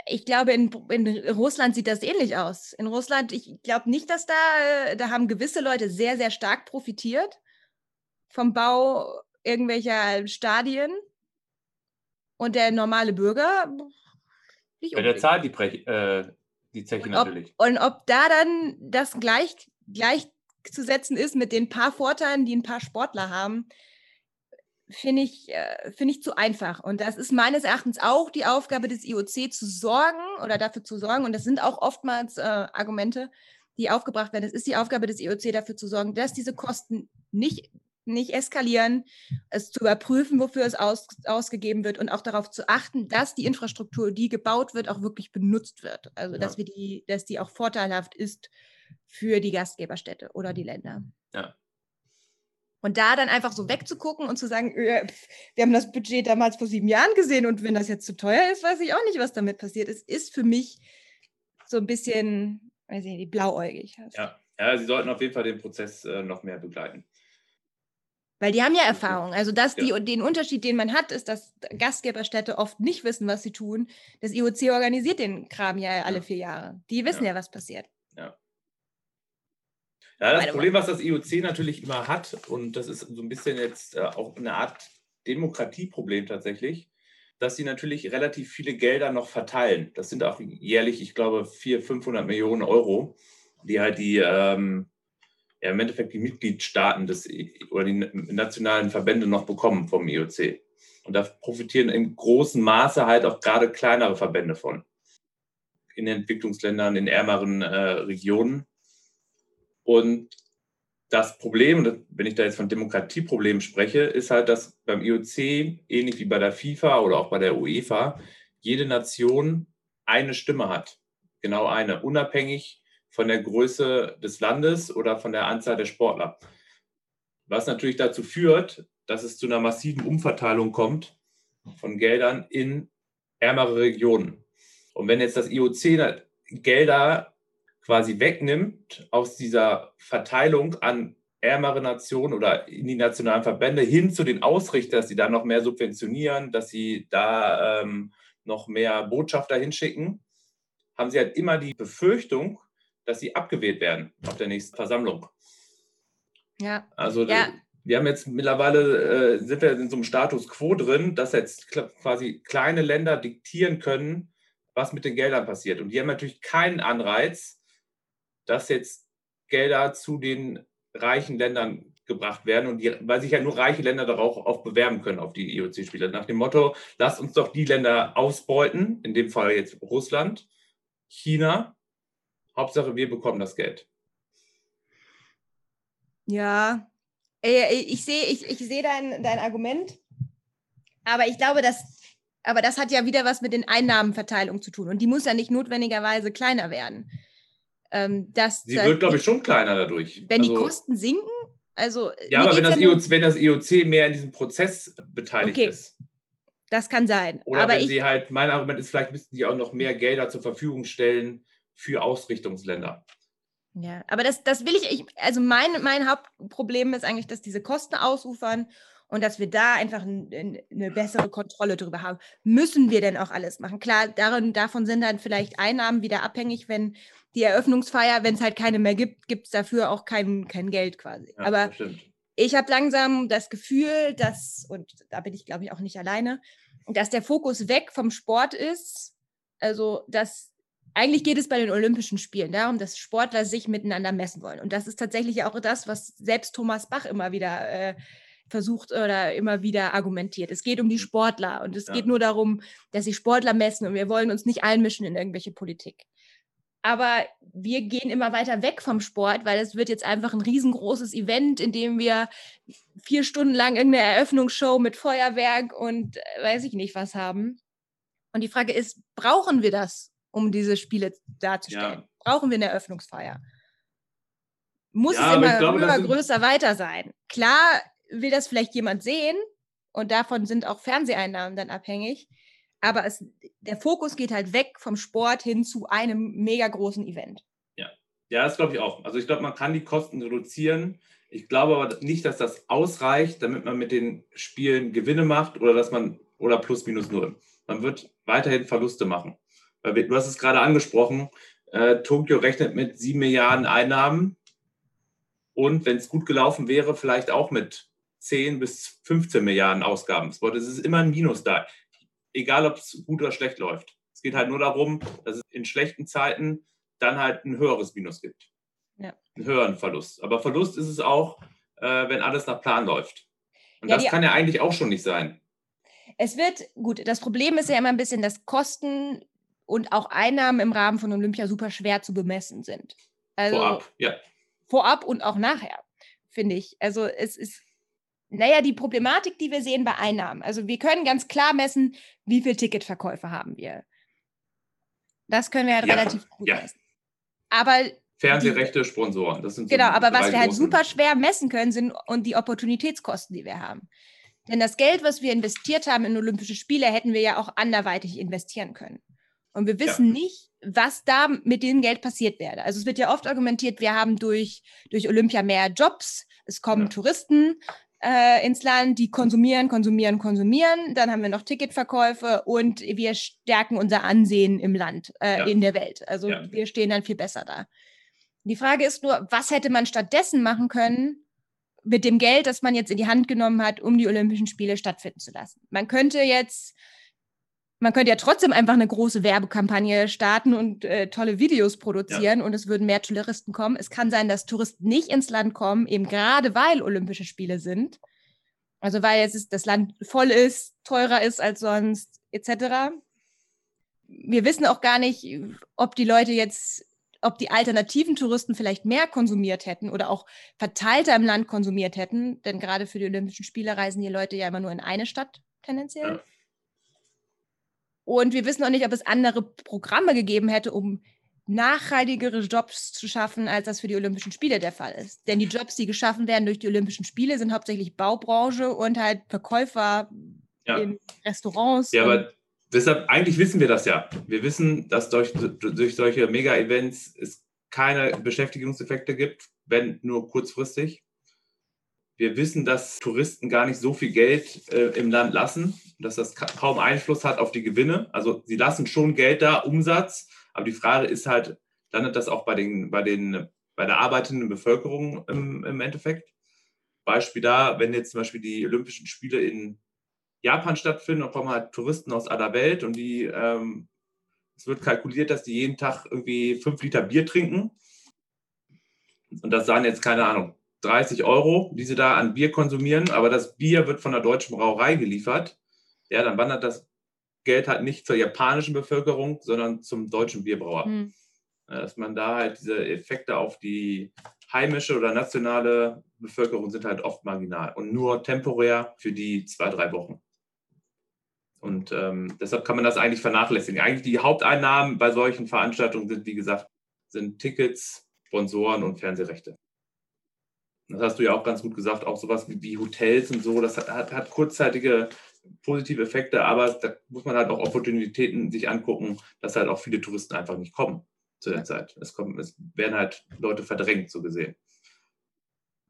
Ich glaube, in, in Russland sieht das ähnlich aus. In Russland, ich glaube nicht, dass da, da haben gewisse Leute sehr, sehr stark profitiert vom Bau irgendwelcher Stadien und der normale Bürger nicht Bei der Zahl die, Brech, äh, die Zeche und ob, natürlich. Und ob da dann das gleich, gleich gleichzusetzen ist mit den paar Vorteilen, die ein paar Sportler haben, finde ich, äh, find ich zu einfach. Und das ist meines Erachtens auch die Aufgabe des IOC zu sorgen oder dafür zu sorgen. Und das sind auch oftmals äh, Argumente, die aufgebracht werden. Es ist die Aufgabe des IOC dafür zu sorgen, dass diese Kosten nicht, nicht eskalieren, es zu überprüfen, wofür es aus, ausgegeben wird und auch darauf zu achten, dass die Infrastruktur, die gebaut wird, auch wirklich benutzt wird. Also ja. dass wir die, dass die auch vorteilhaft ist für die Gastgeberstädte oder die Länder. Ja. Und da dann einfach so wegzugucken und zu sagen, äh, wir haben das Budget damals vor sieben Jahren gesehen und wenn das jetzt zu teuer ist, weiß ich auch nicht, was damit passiert ist, ist für mich so ein bisschen, weiß ich nicht, blauäugig. Ja. ja, sie sollten auf jeden Fall den Prozess äh, noch mehr begleiten. Weil die haben ja Erfahrung. Also dass die, Ja. den Unterschied, den man hat, ist, dass Gastgeberstädte oft nicht wissen, was sie tun. Das IOC organisiert den Kram ja alle Ja. vier Jahre. Die wissen ja, Ja. was passiert. Ja, das Meine Problem, was das IOC natürlich immer hat, und das ist so ein bisschen jetzt äh, auch eine Art Demokratieproblem tatsächlich, dass sie natürlich relativ viele Gelder noch verteilen. Das sind auch jährlich, ich glaube, 400, 500 Millionen Euro, die halt die, ähm, ja, im Endeffekt die Mitgliedstaaten des, oder die nationalen Verbände noch bekommen vom IOC. Und da profitieren im großen Maße halt auch gerade kleinere Verbände von. In Entwicklungsländern, in ärmeren äh, Regionen. Und das Problem, wenn ich da jetzt von Demokratieproblemen spreche, ist halt, dass beim IOC, ähnlich wie bei der FIFA oder auch bei der UEFA, jede Nation eine Stimme hat. Genau eine, unabhängig von der Größe des Landes oder von der Anzahl der Sportler. Was natürlich dazu führt, dass es zu einer massiven Umverteilung kommt von Geldern in ärmere Regionen. Und wenn jetzt das IOC Gelder quasi wegnimmt aus dieser Verteilung an ärmere Nationen oder in die nationalen Verbände hin zu den Ausrichtern, dass sie da noch mehr subventionieren, dass sie da ähm, noch mehr Botschafter hinschicken, haben sie halt immer die Befürchtung, dass sie abgewählt werden auf der nächsten Versammlung. Ja. Also Ja. wir haben jetzt mittlerweile, äh, sind wir in so einem Status quo drin, dass jetzt quasi kleine Länder diktieren können, was mit den Geldern passiert. Und die haben natürlich keinen Anreiz, dass jetzt Gelder zu den reichen Ländern gebracht werden und die, weil sich ja nur reiche Länder darauf auch bewerben können auf die IOC-Spiele. Nach dem Motto, lasst uns doch die Länder ausbeuten, in dem Fall jetzt Russland, China. Hauptsache, wir bekommen das Geld. Ja. Ich sehe ich, ich sehe dein, dein Argument. Aber ich glaube, dass. Aber das hat ja wieder was mit den Einnahmenverteilungen zu tun. Und die muss ja nicht notwendigerweise kleiner werden. Ähm, dass, Sie wird, glaube die- ich, schon kleiner dadurch. Wenn die Also- Kosten sinken, also. Ja, aber wenn das, IOC, wenn das IOC mehr in diesem Prozess beteiligt Okay. ist. Das kann sein. Oder aber wenn ich, sie halt, mein Argument ist, vielleicht müssten die auch noch mehr Gelder zur Verfügung stellen für Ausrichtungsländer. Ja, aber das, das will ich, ich also mein, mein Hauptproblem ist eigentlich, dass diese Kosten ausufern und dass wir da einfach n- n- eine bessere Kontrolle drüber haben. Müssen wir denn auch alles machen? Klar, darin, davon sind dann vielleicht Einnahmen wieder abhängig, wenn die Eröffnungsfeier, wenn es halt keine mehr gibt, gibt es dafür auch kein, kein Geld quasi. Ja, aber ich habe langsam das Gefühl, dass, und da bin ich, glaube ich, auch nicht alleine, dass der Fokus weg vom Sport ist. Also, dass eigentlich geht es bei den Olympischen Spielen darum, dass Sportler sich miteinander messen wollen. Und das ist tatsächlich auch das, was selbst Thomas Bach immer wieder äh, versucht oder immer wieder argumentiert. Es geht um die Sportler und es Ja. geht nur darum, dass sich Sportler messen und wir wollen uns nicht einmischen in irgendwelche Politik. Aber wir gehen immer weiter weg vom Sport, weil es wird jetzt einfach ein riesengroßes Event, in dem wir vier Stunden lang irgendeine Eröffnungsshow mit Feuerwerk und äh, weiß ich nicht was haben. Und die Frage ist, brauchen wir das, um diese Spiele darzustellen? Ja. Brauchen wir eine Eröffnungsfeier? Muss Ja, es immer glaube, höher, größer, weiter sein? Klar will das vielleicht jemand sehen und davon sind auch Fernseheinnahmen dann abhängig. Aber es, der Fokus geht halt weg vom Sport hin zu einem mega großen Event. Ja, das glaube ich auch. Also ich glaube, man kann die Kosten reduzieren. Ich glaube aber nicht, dass das ausreicht, damit man mit den Spielen Gewinne macht oder dass man oder plus minus null. Man wird weiterhin Verluste machen. Weil du hast es gerade angesprochen, äh, Tokio rechnet mit 7 Milliarden Einnahmen und wenn es gut gelaufen wäre, vielleicht auch mit 10 bis 15 Milliarden Ausgaben. Es ist immer ein Minus da, egal ob es gut oder schlecht läuft. Es geht halt nur darum, dass es in schlechten Zeiten dann halt ein höheres Minus gibt. Ja. Einen höheren Verlust. Aber Verlust ist es auch, äh, wenn alles nach Plan läuft. Und Ja, das kann ja eigentlich auch schon nicht sein. Es wird, gut, das Problem ist ja immer ein bisschen, dass Kosten und auch Einnahmen im Rahmen von Olympia super schwer zu bemessen sind. Also Vorab. Ja. vorab und auch nachher, finde ich. Also es ist, naja, die Problematik, die wir sehen bei Einnahmen. Also wir können ganz klar messen, wie viel Ticketverkäufe haben wir. Das können wir halt Ja, relativ gut ja. messen. Aber Fernsehrechte, Sponsoren. Das sind so Genau, aber was wir halt super schwer messen können, sind und die Opportunitätskosten, die wir haben. Denn das Geld, was wir investiert haben in Olympische Spiele, hätten wir ja auch anderweitig investieren können. Und wir wissen nicht, was da mit dem Geld passiert wäre. Also es wird ja oft argumentiert, wir haben durch, durch Olympia mehr Jobs, es kommen Ja. Touristen, äh, ins Land, die konsumieren, konsumieren, konsumieren. Dann haben wir noch Ticketverkäufe und wir stärken unser Ansehen im Land, äh, Ja. in der Welt. Also Ja. wir stehen dann viel besser da. Die Frage ist nur, was hätte man stattdessen machen können mit dem Geld, das man jetzt in die Hand genommen hat, um die Olympischen Spiele stattfinden zu lassen? Man könnte jetzt man könnte ja trotzdem einfach eine große Werbekampagne starten und äh, tolle Videos produzieren und es würden mehr Touristen kommen. Es kann sein, dass Touristen nicht ins Land kommen, eben gerade weil Olympische Spiele sind. Also weil jetzt ist, das Land voll ist, teurer ist als sonst, etc. Wir wissen auch gar nicht, ob die Leute jetzt, ob die alternativen Touristen vielleicht mehr konsumiert hätten oder auch verteilter im Land konsumiert hätten. Denn gerade für die Olympischen Spiele reisen die Leute ja immer nur in eine Stadt tendenziell. Ja. Und wir wissen auch nicht, ob es andere Programme gegeben hätte, um nachhaltigere Jobs zu schaffen, als das für die Olympischen Spiele der Fall ist. Denn die Jobs, die geschaffen werden durch die Olympischen Spiele, sind hauptsächlich Baubranche und halt Verkäufer Ja. in Restaurants. Ja, aber deshalb, eigentlich wissen wir das ja. Wir wissen, dass durch, durch solche Mega-Events es keine Beschäftigungseffekte gibt, wenn nur kurzfristig. Wir wissen, dass Touristen gar nicht so viel Geld äh, im Land lassen, dass das ka kaum Einfluss hat auf die Gewinne. Also sie lassen schon Geld da, Umsatz, aber die Frage ist halt, landet das auch bei, den, bei, den, bei der arbeitenden Bevölkerung im, im Endeffekt? Beispiel da, wenn jetzt zum Beispiel die Olympischen Spiele in Japan stattfinden, dann kommen halt Touristen aus aller Welt und die, ähm, es wird kalkuliert, dass die jeden Tag irgendwie fünf Liter Bier trinken. Und das seien jetzt, keine Ahnung, 30 Euro, die sie da an Bier konsumieren, aber das Bier wird von der deutschen Brauerei geliefert. Ja, dann wandert das Geld halt nicht zur japanischen Bevölkerung, sondern zum deutschen Bierbrauer. Hm. Ja, Dass man da halt diese Effekte auf die heimische oder nationale Bevölkerung sind halt oft marginal und nur temporär für die zwei, drei Wochen. Und ähm, deshalb kann man das eigentlich vernachlässigen. Eigentlich die Haupteinnahmen bei solchen Veranstaltungen sind, wie gesagt, sind Tickets, Sponsoren und Fernsehrechte. Das hast du ja auch ganz gut gesagt, auch sowas wie, wie Hotels und so, das hat, hat, hat kurzzeitige positive Effekte, aber da muss man halt auch Opportunitäten sich angucken, dass halt auch viele Touristen einfach nicht kommen zu der Zeit. Es, kommen, es werden halt Leute verdrängt, so gesehen.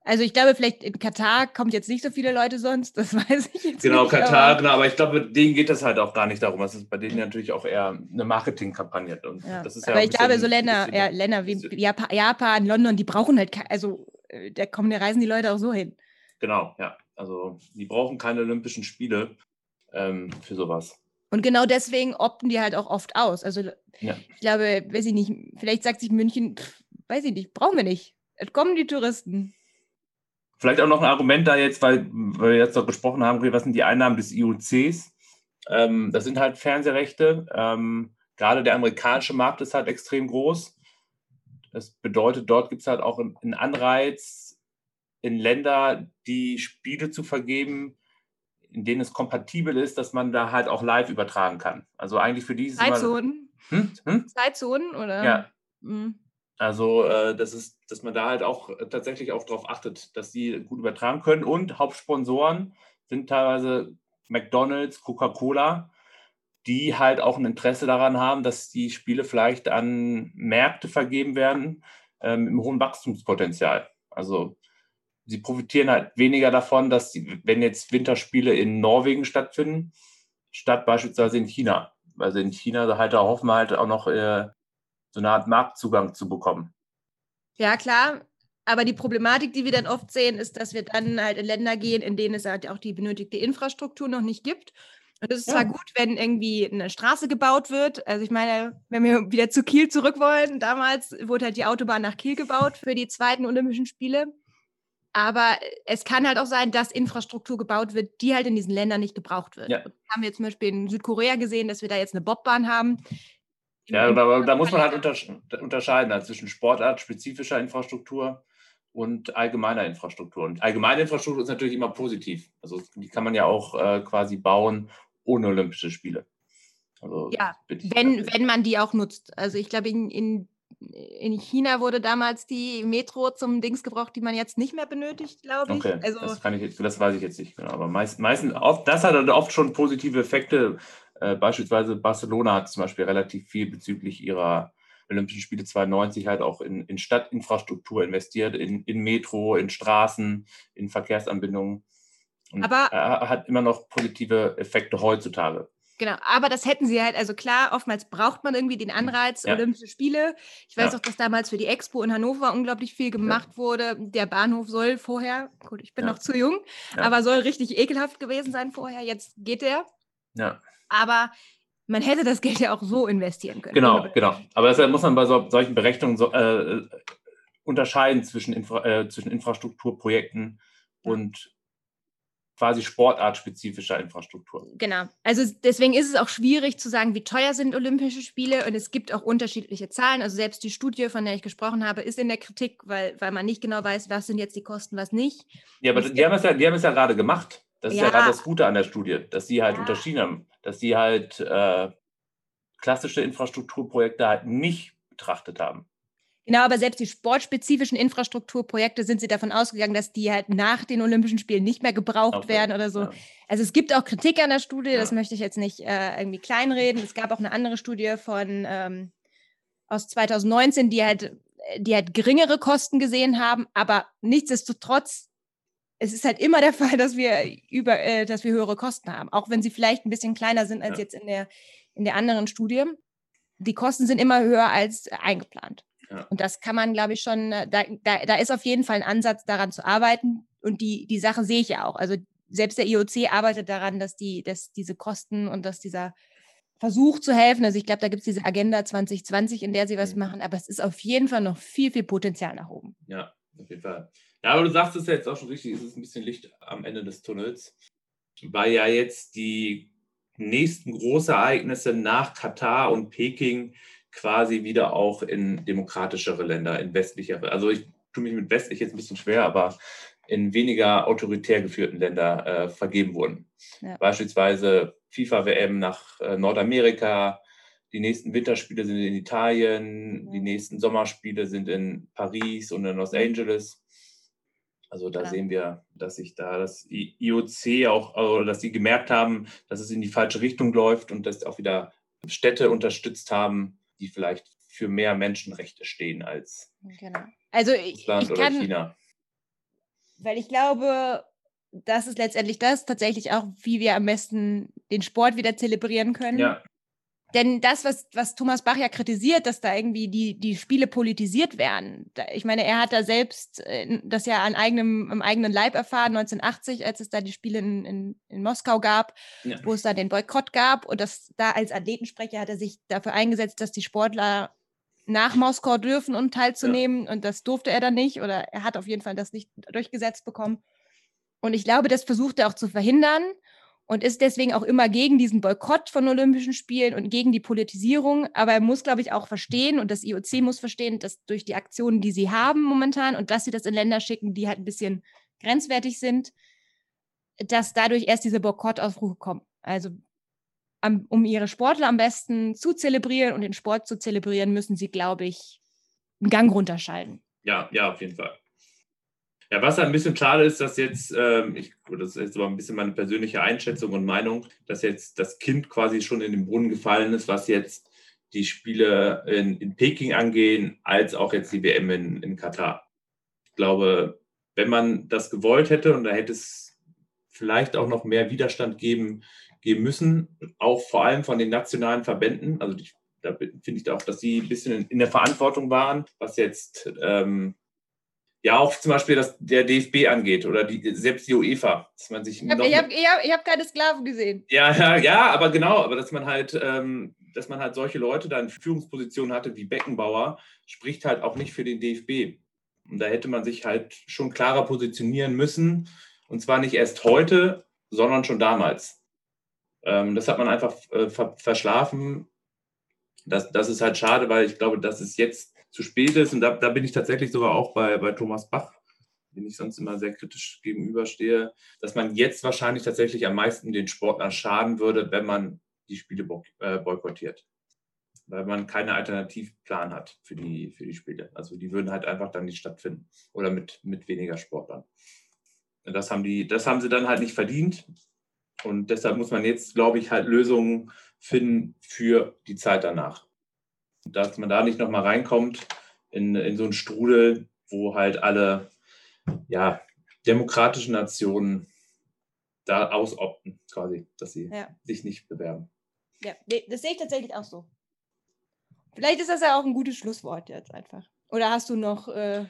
Also ich glaube, vielleicht in Katar kommt jetzt nicht so viele Leute sonst, das [LAUGHS] weiß ich jetzt Genau, nicht. Katar, aber- genau, aber ich glaube, denen geht das halt auch gar nicht darum. Es ist bei denen natürlich auch eher eine Marketingkampagne. Und Ja. das ist ja aber ein ich glaube, so Länder, ja, Länder wie Japan, Japan, London, die brauchen halt, also da kommen, da reisen die Leute auch so hin. Genau, ja. Also die brauchen keine Olympischen Spiele ähm, für sowas. Und genau deswegen opten die halt auch oft aus. Also Ja. ich glaube, weiß ich nicht, vielleicht sagt sich München, pff, weiß ich nicht, brauchen wir nicht. Es kommen die Touristen. Vielleicht auch noch ein Argument da jetzt, weil, weil wir jetzt noch gesprochen haben, was sind die Einnahmen des IOCs? Ähm, das sind halt Fernsehrechte. Ähm, gerade der amerikanische Markt ist halt extrem groß. Das bedeutet, dort gibt es halt auch einen Anreiz, in Länder die Spiele zu vergeben, in denen es kompatibel ist, dass man da halt auch live übertragen kann. Also eigentlich für die ist es immer- Zeitzonen? Hm? Hm? Zeitzonen oder? Ja, Mhm. also, äh, das ist, dass man da halt auch äh, tatsächlich auch darauf achtet, dass die gut übertragen können. Und Hauptsponsoren sind teilweise McDonalds, Coca-Cola, die halt auch ein Interesse daran haben, dass die Spiele vielleicht an Märkte vergeben werden ähm, einem hohen Wachstumspotenzial. Also, sie profitieren halt weniger davon, dass die, wenn jetzt Winterspiele in Norwegen stattfinden, statt beispielsweise in China. Also in China halt da hoffen wir halt auch noch äh, so eine Art Marktzugang zu bekommen. Ja, klar. Aber die Problematik, die wir dann oft sehen, ist, dass wir dann halt in Länder gehen, in denen es halt auch die benötigte Infrastruktur noch nicht gibt. Und es ist Ja. zwar gut, wenn irgendwie eine Straße gebaut wird. Also ich meine, wenn wir wieder zu Kiel zurück wollen, damals wurde halt die Autobahn nach Kiel gebaut für die zweiten Olympischen Spiele. Aber es kann halt auch sein, dass Infrastruktur gebaut wird, die halt in diesen Ländern nicht gebraucht wird. Ja. Haben wir zum Beispiel in Südkorea gesehen, dass wir da jetzt eine Bobbahn haben. Ja, aber da muss man halt untersch unterscheiden also zwischen sportartspezifischer Infrastruktur und allgemeiner Infrastruktur. Und allgemeine Infrastruktur ist natürlich immer positiv. Also die kann man ja auch äh, quasi bauen ohne Olympische Spiele. Also, Ja, wenn, wenn man die auch nutzt. Also ich glaube, in, in, in China wurde damals die Metro zum Dings gebraucht, die man jetzt nicht mehr benötigt, glaube ich. Okay, Also das, kann ich, jetzt- das weiß ich jetzt nicht genau. Aber meist, meistens, oft, das hat dann oft schon positive Effekte. Äh, beispielsweise Barcelona hat zum Beispiel relativ viel bezüglich ihrer Olympischen Spiele 92 halt auch in, in Stadtinfrastruktur investiert, in, in Metro, in Straßen, in Verkehrsanbindungen. Und Aber- er hat immer noch positive Effekte heutzutage. Genau, aber das hätten sie halt, also klar, oftmals braucht man irgendwie den Anreiz, Ja. Olympische Spiele. Ich weiß Ja. auch, dass damals für die Expo in Hannover unglaublich viel gemacht wurde. Der Bahnhof soll vorher, gut, ich bin Ja. noch zu jung, Ja. aber soll richtig ekelhaft gewesen sein vorher. Jetzt geht er. Ja. Aber man hätte das Geld ja auch so investieren können. Genau, genau. Aber deshalb muss man bei so, solchen Berechnungen so, äh, unterscheiden zwischen, Infra äh, zwischen Infrastrukturprojekten und quasi sportartspezifischer Infrastruktur. Genau. Also deswegen ist es auch schwierig zu sagen, wie teuer sind Olympische Spiele und es gibt auch unterschiedliche Zahlen. Also selbst die Studie, von der ich gesprochen habe, ist in der Kritik, weil, weil man nicht genau weiß, was sind jetzt die Kosten, was nicht. Ja, aber die haben, es ja, die haben es ja gerade gemacht. Das ist ja, Ja. gerade das Gute an der Studie, dass sie halt Ja. unterschieden haben, dass sie halt äh, klassische Infrastrukturprojekte halt nicht betrachtet haben. Genau, aber selbst die sportspezifischen Infrastrukturprojekte sind sie davon ausgegangen, dass die halt nach den Olympischen Spielen nicht mehr gebraucht Okay, werden oder so. ja. Also es gibt auch Kritik an der Studie, das Ja. möchte ich jetzt nicht äh, irgendwie kleinreden. Es gab auch eine andere Studie von ähm, aus 2019, die halt, die halt geringere Kosten gesehen haben, aber nichtsdestotrotz, es ist halt immer der [LAUGHS] Fall, dass wir über, äh, dass wir höhere Kosten haben, auch wenn sie vielleicht ein bisschen kleiner sind als Ja. jetzt in der, in der anderen Studie. Die Kosten sind immer höher als eingeplant. Ja. Und das kann man, glaube ich, schon, äh, da, da, da ist auf jeden Fall ein Ansatz, daran zu arbeiten. Und die, die Sache sehe ich ja auch. Also selbst der IOC arbeitet daran, dass, die, dass diese Kosten und dass dieser Versuch zu helfen, also ich glaube, da gibt es diese Agenda 2020, in der sie was Mhm. machen, aber es ist auf jeden Fall noch viel, viel Potenzial nach oben. Ja, auf jeden Fall. Ja, aber du sagst es ja jetzt auch schon richtig, es ist ein bisschen Licht am Ende des Tunnels, weil ja jetzt die nächsten Großereignisse nach Katar und Peking quasi wieder auch in demokratischere Länder, in westlichere, also ich tue mich mit westlich jetzt ein bisschen schwer, aber in weniger autoritär geführten Länder äh, vergeben wurden. Ja. Beispielsweise FIFA-WM nach äh, Nordamerika, die nächsten Winterspiele sind in Italien, die Mhm. nächsten Sommerspiele sind in Paris und in Los Angeles. Also da Klar. sehen wir, dass sich da das IOC auch, oder dass sie gemerkt haben, dass es in die falsche Richtung läuft und dass auch wieder Städte unterstützt haben, die vielleicht für mehr Menschenrechte stehen als Genau. Also ich, Russland ich oder kann, China. weil ich glaube, das ist letztendlich das tatsächlich auch, wie wir am besten den Sport wieder zelebrieren können. Ja, Denn das, was, was Thomas Bach ja kritisiert, dass da irgendwie die, die Spiele politisiert werden. Ich meine, er hat da selbst äh, das ja an eigenem, am eigenen Leib erfahren, 1980, als es da die Spiele in, in, in Moskau gab, Ja. wo es da den Boykott gab. Und das da als Athletensprecher hat er sich dafür eingesetzt, dass die Sportler nach Moskau dürfen, um teilzunehmen. Und das durfte er dann nicht. Oder er hat auf jeden Fall das nicht durchgesetzt bekommen. Und ich glaube, das versucht er auch zu verhindern und ist deswegen auch immer gegen diesen Boykott von Olympischen Spielen und gegen die Politisierung. Aber er muss, glaube ich, auch verstehen und das IOC muss verstehen, dass durch die Aktionen, die sie haben momentan und dass sie das in Länder schicken, die halt ein bisschen grenzwertig sind, dass dadurch erst diese Boykottaufrufe kommen. Also am, um ihre Sportler am besten zu zelebrieren und den Sport zu zelebrieren, müssen sie, glaube ich, einen Gang runterschalten. ja, ja, auf jeden Fall. Ja, was ein bisschen schade ist, dass jetzt, ähm, ich, das ist jetzt aber ein bisschen meine persönliche Einschätzung und Meinung, dass jetzt das Kind quasi schon in den Brunnen gefallen ist, was jetzt die Spiele in, in Peking angehen, als auch jetzt die WM in, in Katar. Ich glaube, wenn man das gewollt hätte und da hätte es vielleicht auch noch mehr Widerstand geben, geben müssen, auch vor allem von den nationalen Verbänden. Also die, da finde ich auch, dass sie ein bisschen in, in der Verantwortung waren, was jetzt ähm, ja auch zum Beispiel das, der DFB angeht oder die, selbst die UEFA, dass man sich Ich habe hab, hab, hab keine Sklaven gesehen. ja, ja, ja, aber genau, aber dass man halt, ähm, dass man halt solche Leute da in Führungspositionen hatte wie Beckenbauer, spricht halt auch nicht für den DFB. Und da hätte man sich halt schon klarer positionieren müssen. Und zwar nicht erst heute, sondern schon damals. Ähm, das hat man einfach äh, ver verschlafen. Das, das ist halt schade, weil ich glaube, dass es jetzt zu spät ist. Und da, da bin ich tatsächlich sogar auch bei, bei Thomas Bach, den ich sonst immer sehr kritisch gegenüberstehe, dass man jetzt wahrscheinlich tatsächlich am meisten den Sportlern schaden würde, wenn man die Spiele äh, boykottiert. Weil man keinen Alternativplan hat für die, für die Spiele. Also die würden halt einfach dann nicht stattfinden. Oder mit, mit weniger Sportlern. Und das haben, die, das haben sie dann halt nicht verdient. Und deshalb muss man jetzt, glaube ich, halt Lösungen finden für die Zeit danach. Dass man da nicht nochmal reinkommt in, in so einen Strudel, wo halt alle ja, demokratischen Nationen da ausopten, quasi, dass sie Ja. sich nicht bewerben. Ja, nee, das sehe ich tatsächlich auch so. Vielleicht ist das ja auch ein gutes Schlusswort jetzt einfach. Oder hast du noch. Äh,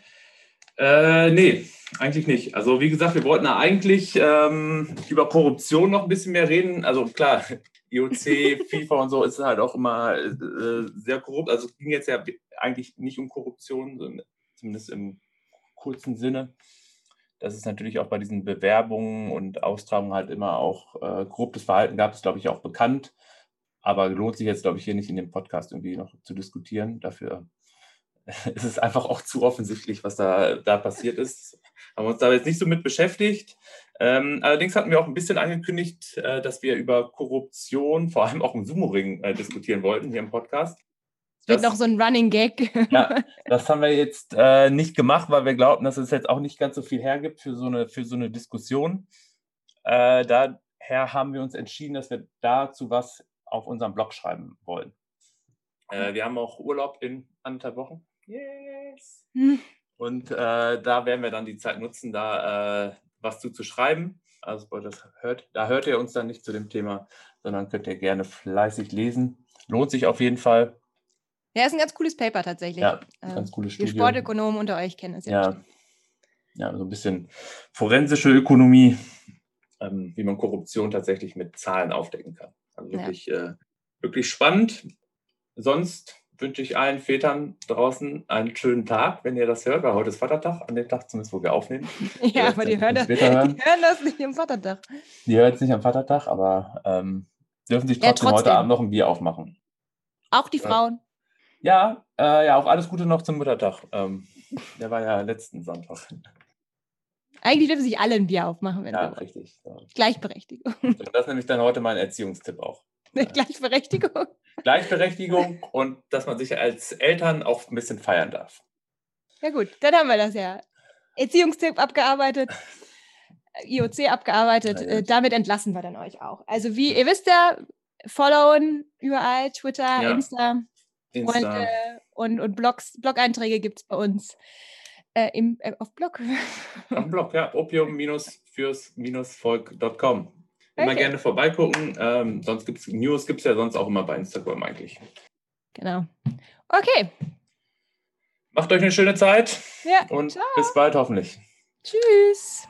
Äh, nee, eigentlich nicht. Also wie gesagt, wir wollten da eigentlich ähm, über Korruption noch ein bisschen mehr reden. Also klar, IOC, FIFA und so ist halt auch immer äh, sehr korrupt. Also es ging jetzt ja eigentlich nicht um Korruption, zumindest im kurzen Sinne. Dass es natürlich auch bei diesen Bewerbungen und Austragungen halt immer auch äh, korruptes Verhalten gab, ist, glaube ich, auch bekannt. Aber lohnt sich jetzt, glaube ich, hier nicht in dem Podcast irgendwie noch zu diskutieren. Dafür [LAUGHS] es ist einfach auch zu offensichtlich, was da, da passiert ist. Haben wir uns da jetzt nicht so mit beschäftigt. Ähm, allerdings hatten wir auch ein bisschen angekündigt, äh, dass wir über Korruption, vor allem auch im Sumo-Ring, äh, diskutieren wollten hier im Podcast. es wird Das- noch so ein Running Gag. [LAUGHS] Ja, das haben wir jetzt äh, nicht gemacht, weil wir glauben, dass es jetzt auch nicht ganz so viel hergibt für so eine, für so eine Diskussion. Äh, daher haben wir uns entschieden, dass wir dazu was auf unserem Blog schreiben wollen. Äh, wir haben auch Urlaub in anderthalb Wochen. Yes! Hm. Und äh, da werden wir dann die Zeit nutzen, da äh, was zu, zu schreiben. Also das hört, da hört ihr uns dann nicht zu dem Thema, sondern könnt ihr gerne fleißig lesen. Lohnt sich auf jeden Fall. Ja, ist ein ganz cooles Paper tatsächlich. Ja, Ähm, ganz cooles Die Studium. Sportökonomen unter euch kennen es ja. Ja, ja, so ein bisschen forensische Ökonomie, ähm, wie man Korruption tatsächlich mit Zahlen aufdecken kann. Also Ja. wirklich, äh, wirklich spannend. Sonst wünsche ich allen Vätern draußen einen schönen Tag, wenn ihr das hört, weil heute ist Vatertag, an dem Tag zumindest, wo wir aufnehmen. [LAUGHS] Ja, aber die hören, das, hören. die hören das nicht am Vatertag. Die hört es nicht am Vatertag, aber ähm, dürfen sich Ja, trotzdem, heute trotzdem. Abend noch ein Bier aufmachen. Auch die. Frauen. Ja, äh, ja, auch alles Gute noch zum Muttertag. Ähm, der war ja letzten Sonntag. Eigentlich dürfen sich alle ein Bier aufmachen, wenn Ja, wollen. richtig. Ja. Gleichberechtigung. Das ist nämlich dann heute mein Erziehungstipp auch. [LAUGHS] Gleichberechtigung. Gleichberechtigung und dass man sich als Eltern auch ein bisschen feiern darf. Ja gut, dann haben wir das ja. Erziehungstipp abgearbeitet, IOC abgearbeitet. Ja, äh, damit entlassen wir dann euch auch. Also wie ihr wisst ja, followen überall, Twitter, Ja. Insta und, Insta. äh, und, und Blogs, Blog-Einträge gibt es bei uns äh, im, äh, auf Blog. Auf Blog, ja, opium-fürs-volk.com. Immer Okay. gerne vorbeigucken. Ähm, sonst gibt es News, gibt es ja sonst auch immer bei Instagram eigentlich. genau. Okay. Macht euch eine schöne Zeit Ja. und ciao. bis bald hoffentlich. Tschüss.